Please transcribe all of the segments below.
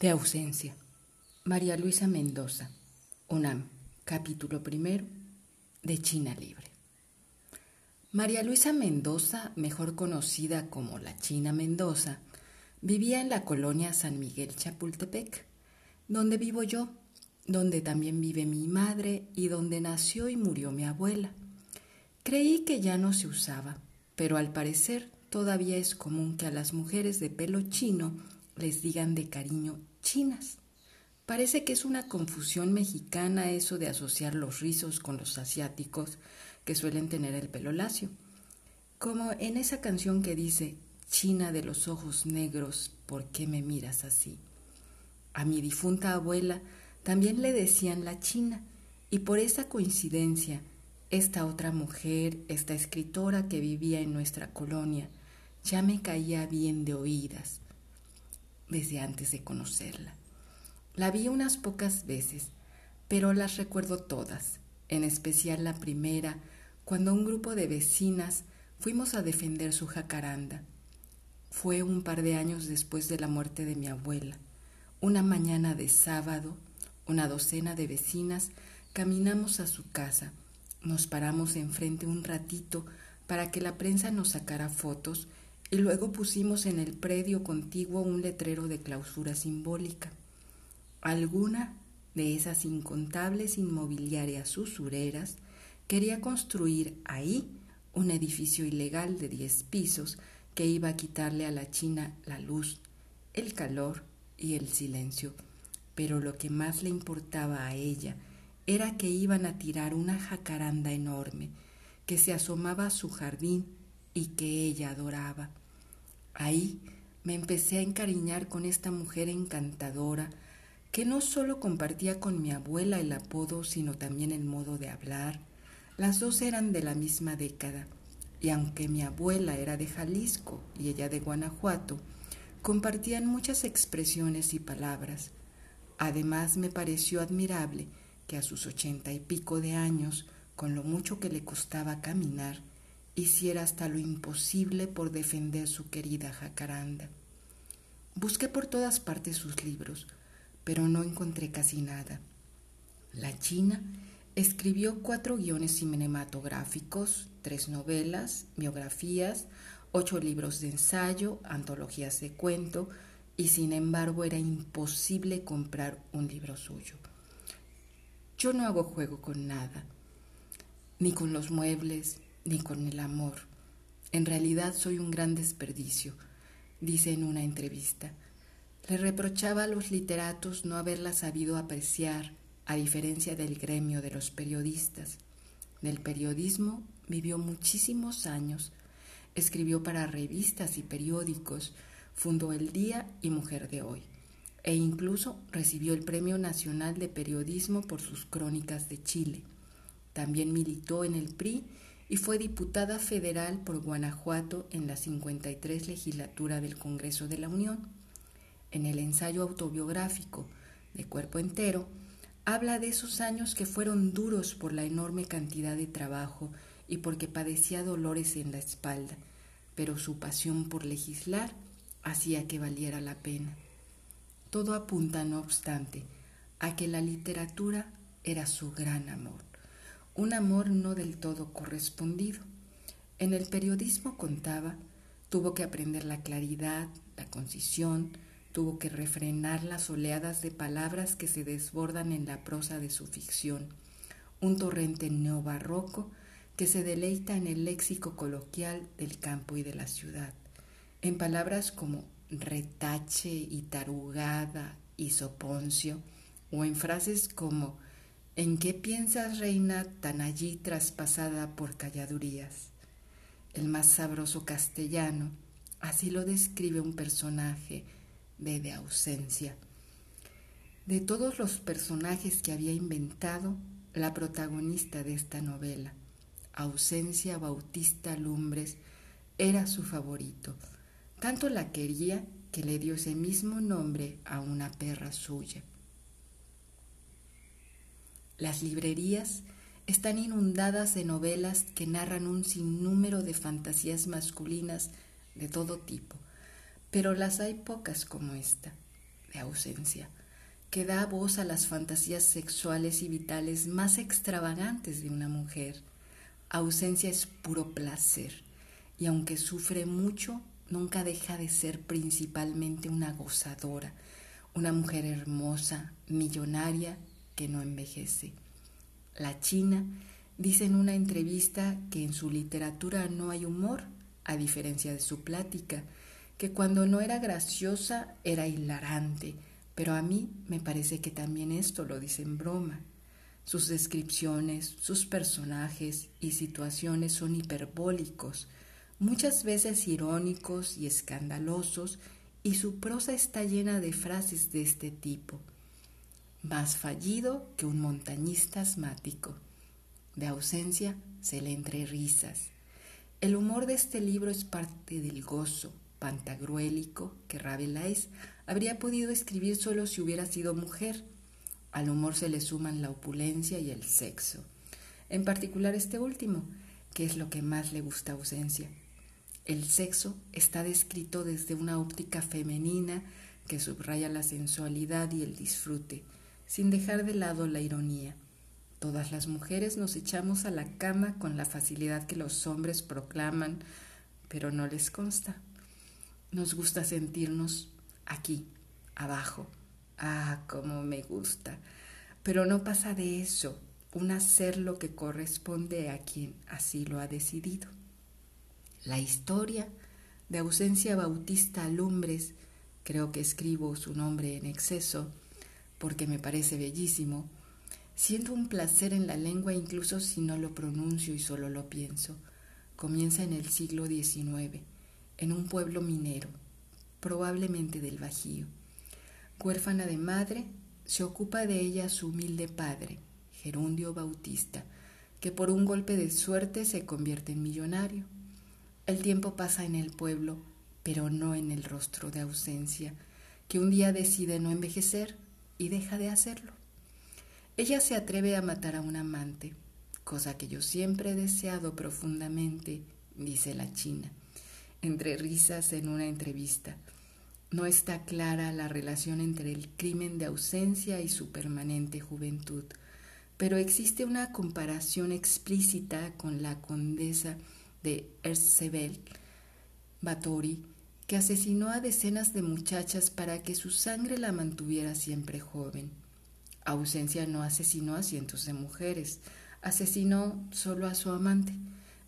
De ausencia. María Luisa Mendoza. UNAM. Capítulo primero. De China Libre. María Luisa Mendoza, mejor conocida como la China Mendoza, vivía en la colonia San Miguel Chapultepec, donde vivo yo, donde también vive mi madre y donde nació y murió mi abuela. Creí que ya no se usaba, pero al parecer todavía es común que a las mujeres de pelo chino les digan de cariño chinas. Parece que es una confusión mexicana eso de asociar los rizos con los asiáticos que suelen tener el pelo lacio. Como en esa canción que dice, China de los ojos negros, ¿por qué me miras así? A mi difunta abuela también le decían la China, y por esa coincidencia, esta otra mujer, esta escritora que vivía en nuestra colonia, ya me caía bien de oídas desde antes de conocerla. La vi unas pocas veces, pero las recuerdo todas, en especial la primera, cuando un grupo de vecinas fuimos a defender su jacaranda. Fue un par de años después de la muerte de mi abuela. Una mañana de sábado, una docena de vecinas caminamos a su casa. Nos paramos enfrente un ratito para que la prensa nos sacara fotos y luego pusimos en el predio contiguo un letrero de clausura simbólica. Alguna de esas incontables inmobiliarias usureras quería construir ahí un edificio ilegal de diez pisos que iba a quitarle a la China la luz, el calor y el silencio. Pero lo que más le importaba a ella era que iban a tirar una jacaranda enorme que se asomaba a su jardín y que ella adoraba. Ahí me empecé a encariñar con esta mujer encantadora que no solo compartía con mi abuela el apodo, sino también el modo de hablar. Las dos eran de la misma década, y aunque mi abuela era de Jalisco y ella de Guanajuato, compartían muchas expresiones y palabras. Además me pareció admirable que a sus ochenta y pico de años, con lo mucho que le costaba caminar, hiciera hasta lo imposible por defender su querida jacaranda. Busqué por todas partes sus libros, pero no encontré casi nada. La China escribió cuatro guiones cinematográficos, tres novelas, biografías, ocho libros de ensayo, antologías de cuento, y sin embargo era imposible comprar un libro suyo. Yo no hago juego con nada, ni con los muebles, ni con el amor. En realidad soy un gran desperdicio, dice en una entrevista. Le reprochaba a los literatos no haberla sabido apreciar, a diferencia del gremio de los periodistas. Del periodismo vivió muchísimos años, escribió para revistas y periódicos, fundó El Día y Mujer de Hoy, e incluso recibió el Premio Nacional de Periodismo por sus crónicas de Chile. También militó en el PRI y fue diputada federal por Guanajuato en la 53 legislatura del Congreso de la Unión. En el ensayo autobiográfico de Cuerpo Entero, habla de esos años que fueron duros por la enorme cantidad de trabajo y porque padecía dolores en la espalda, pero su pasión por legislar hacía que valiera la pena. Todo apunta, no obstante, a que la literatura era su gran amor un amor no del todo correspondido. En el periodismo contaba, tuvo que aprender la claridad, la concisión, tuvo que refrenar las oleadas de palabras que se desbordan en la prosa de su ficción, un torrente neobarroco que se deleita en el léxico coloquial del campo y de la ciudad, en palabras como retache y tarugada y soponcio, o en frases como ¿En qué piensas, reina, tan allí traspasada por calladurías? El más sabroso castellano, así lo describe un personaje de de ausencia. De todos los personajes que había inventado, la protagonista de esta novela, Ausencia Bautista Lumbres, era su favorito. Tanto la quería que le dio ese mismo nombre a una perra suya. Las librerías están inundadas de novelas que narran un sinnúmero de fantasías masculinas de todo tipo, pero las hay pocas como esta, de ausencia, que da voz a las fantasías sexuales y vitales más extravagantes de una mujer. Ausencia es puro placer, y aunque sufre mucho, nunca deja de ser principalmente una gozadora, una mujer hermosa, millonaria, que no envejece. La China dice en una entrevista que en su literatura no hay humor, a diferencia de su plática, que cuando no era graciosa era hilarante, pero a mí me parece que también esto lo dice en broma. Sus descripciones, sus personajes y situaciones son hiperbólicos, muchas veces irónicos y escandalosos, y su prosa está llena de frases de este tipo. Más fallido que un montañista asmático. De ausencia se le entre risas. El humor de este libro es parte del gozo pantagruélico que Rabelais habría podido escribir solo si hubiera sido mujer. Al humor se le suman la opulencia y el sexo. En particular este último, que es lo que más le gusta a ausencia. El sexo está descrito desde una óptica femenina que subraya la sensualidad y el disfrute, sin dejar de lado la ironía. Todas las mujeres nos echamos a la cama con la facilidad que los hombres proclaman, pero no les consta. Nos gusta sentirnos aquí, abajo. Ah, cómo me gusta. Pero no pasa de eso, un hacer lo que corresponde a quien así lo ha decidido. La historia de ausencia bautista Lumbres, creo que escribo su nombre en exceso, porque me parece bellísimo, Siento un placer en la lengua incluso si no lo pronuncio y solo lo pienso. Comienza en el siglo XIX, en un pueblo minero, probablemente del Bajío. Huérfana de madre, se ocupa de ella su humilde padre, Gerundio Bautista, que por un golpe de suerte se convierte en millonario. El tiempo pasa en el pueblo, pero no en el rostro de ausencia, que un día decide no envejecer y deja de hacerlo. Ella se atreve a matar a un amante, cosa que yo siempre he deseado profundamente, dice la china, entre risas en una entrevista. No está clara la relación entre el crimen de ausencia y su permanente juventud, pero existe una comparación explícita con la condesa de Erzsébet Báthory, asesinó a decenas de muchachas para que su sangre la mantuviera siempre joven. Ausencia no asesinó a cientos de mujeres, asesinó solo a su amante.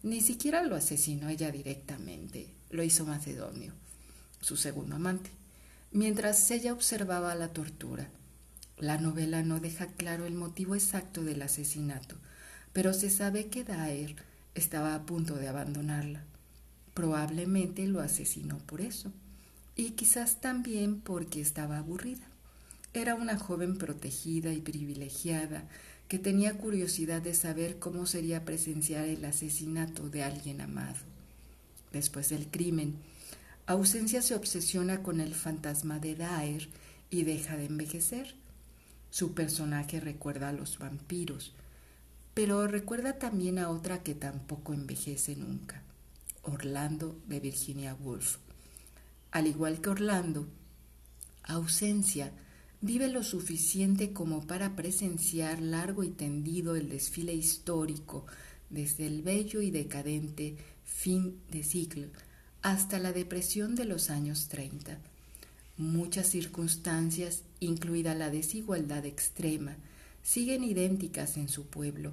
Ni siquiera lo asesinó ella directamente, lo hizo Macedonio, su segundo amante, mientras ella observaba la tortura. La novela no deja claro el motivo exacto del asesinato, pero se sabe que Daer estaba a punto de abandonarla. Probablemente lo asesinó por eso, y quizás también porque estaba aburrida. Era una joven protegida y privilegiada que tenía curiosidad de saber cómo sería presenciar el asesinato de alguien amado. Después del crimen, Ausencia se obsesiona con el fantasma de Daer y deja de envejecer. Su personaje recuerda a los vampiros, pero recuerda también a otra que tampoco envejece nunca, Orlando de Virginia Woolf. Al igual que Orlando, Ausencia vive lo suficiente como para presenciar largo y tendido el desfile histórico desde el bello y decadente fin de siglo hasta la depresión de los años 30. Muchas circunstancias, incluida la desigualdad extrema, siguen idénticas en su pueblo,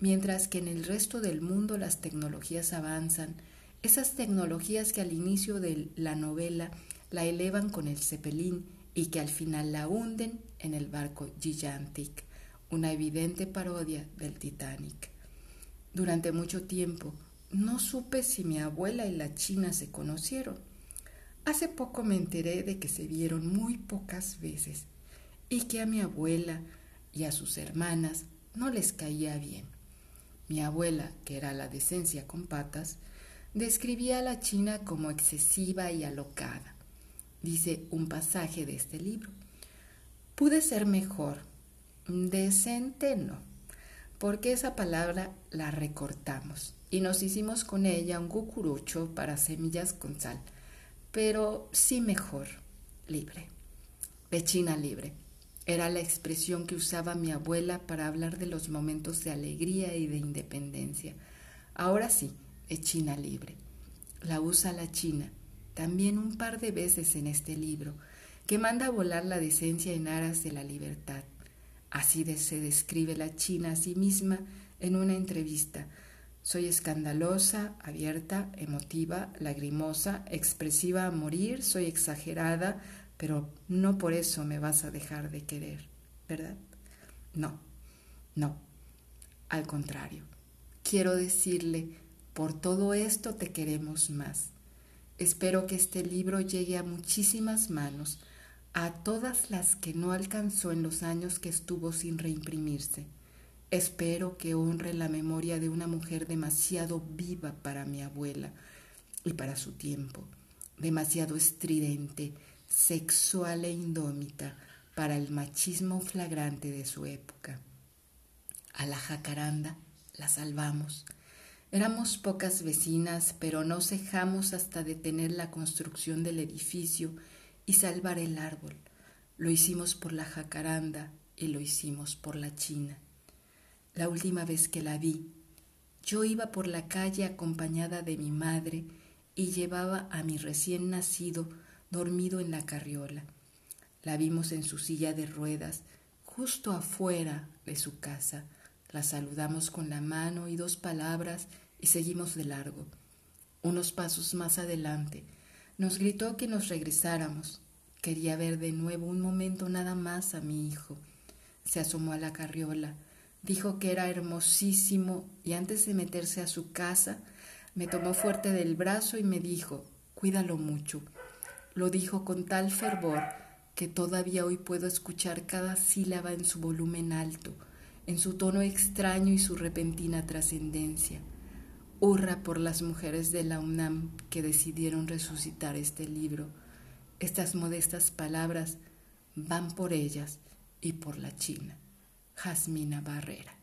mientras que en el resto del mundo las tecnologías avanzan, esas tecnologías que al inicio de la novela la elevan con el cepelín y que al final la hunden en el barco Gigantic, una evidente parodia del Titanic. Durante mucho tiempo no supe si mi abuela y la china se conocieron. Hace poco me enteré de que se vieron muy pocas veces y que a mi abuela y a sus hermanas no les caía bien. Mi abuela, que era la decencia con patas, describía a la china como excesiva y alocada dice un pasaje de este libro. Pude ser mejor, decente no, porque esa palabra la recortamos y nos hicimos con ella un cucurucho para semillas con sal, pero sí mejor, libre. de China libre. Era la expresión que usaba mi abuela para hablar de los momentos de alegría y de independencia. Ahora sí, de China libre. La usa la China, también un par de veces en este libro, que manda a volar la decencia en aras de la libertad. Así se describe la China a sí misma en una entrevista. Soy escandalosa, abierta, emotiva, lagrimosa, expresiva a morir, soy exagerada, pero no por eso me vas a dejar de querer, ¿verdad? No, no, al contrario. Quiero decirle, por todo esto te queremos más. Espero que este libro llegue a muchísimas manos, a todas las que no alcanzó en los años que estuvo sin reimprimirse. Espero que honre la memoria de una mujer demasiado viva para mi abuela y para su tiempo, demasiado estridente, sexual e indómita para el machismo flagrante de su época. A la jacaranda la salvamos. Éramos pocas vecinas, pero no cejamos hasta detener la construcción del edificio y salvar el árbol. Lo hicimos por la jacaranda y lo hicimos por la china. La última vez que la vi, yo iba por la calle acompañada de mi madre y llevaba a mi recién nacido dormido en la carriola. La vimos en su silla de ruedas, justo afuera de su casa. La saludamos con la mano y dos palabras y seguimos de largo. Unos pasos más adelante, nos gritó que nos regresáramos. Quería ver de nuevo un momento nada más a mi hijo. Se asomó a la carriola, dijo que era hermosísimo y antes de meterse a su casa me tomó fuerte del brazo y me dijo, cuídalo mucho. Lo dijo con tal fervor que todavía hoy puedo escuchar cada sílaba en su volumen alto, en su tono extraño y su repentina trascendencia. Hurra por las mujeres de la UNAM que decidieron resucitar este libro. Estas modestas palabras van por ellas y por la China. Jasmina Barrera.